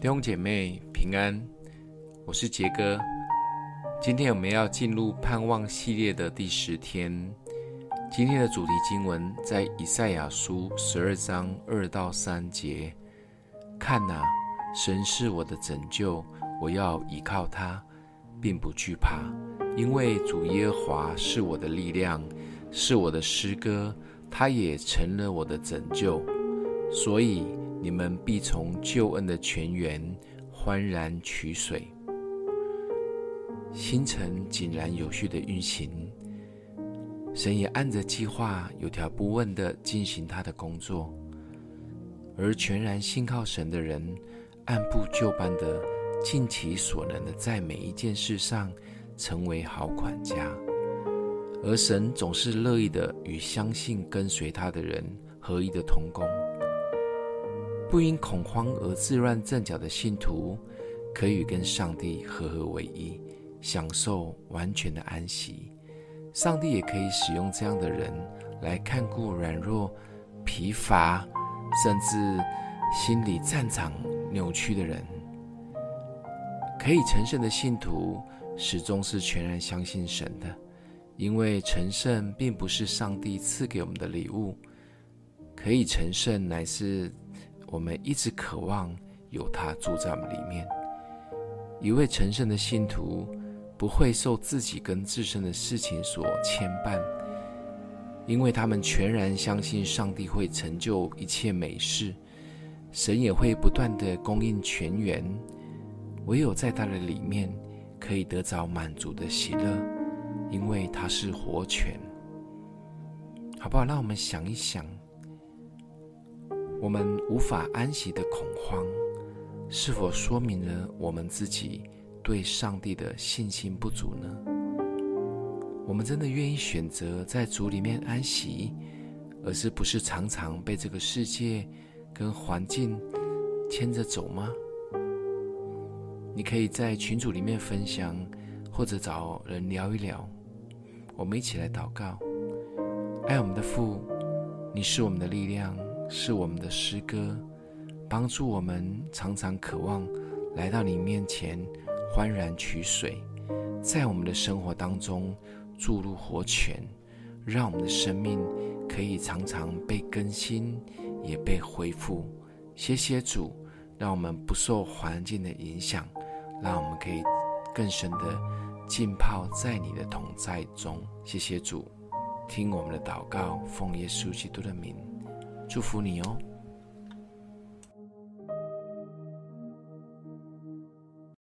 弟兄姐妹平安，我是杰哥。今天我们要进入盼望系列的第十天。今天的主题经文在以赛亚书十二章二到三节。看哪，神是我的拯救，我要依靠他，并不惧怕，因为主耶华是我的力量，是我的诗歌，他也成了我的拯救，所以。你们必从救恩的泉源欢然取水。星辰井然有序的运行，神也按着计划有条不紊地进行他的工作，而全然信靠神的人，按部就班地尽其所能的在每一件事上成为好管家，而神总是乐意的与相信跟随他的人合一的同工。不因恐慌而自乱阵脚的信徒，可以跟上帝合合为一，享受完全的安息。上帝也可以使用这样的人来看顾软弱、疲乏，甚至心理战场扭曲的人。可以成圣的信徒，始终是全然相信神的，因为成圣并不是上帝赐给我们的礼物，可以成圣乃是。我们一直渴望有他住在我们里面。一位成圣的信徒不会受自己跟自身的事情所牵绊，因为他们全然相信上帝会成就一切美事，神也会不断地供应全源。唯有在他的里面可以得着满足的喜乐，因为他是活泉。好不好？让我们想一想。我们无法安息的恐慌，是否说明了我们自己对上帝的信心不足呢？我们真的愿意选择在主里面安息，而是不是常常被这个世界跟环境牵着走吗？你可以在群组里面分享，或者找人聊一聊。我们一起来祷告：爱我们的父，你是我们的力量。是我们的诗歌，帮助我们常常渴望来到你面前，欢然取水，在我们的生活当中注入活泉，让我们的生命可以常常被更新，也被恢复。谢谢主，让我们不受环境的影响，让我们可以更深的浸泡在你的同在中。谢谢主，听我们的祷告，奉耶稣基督的名。祝福你哦。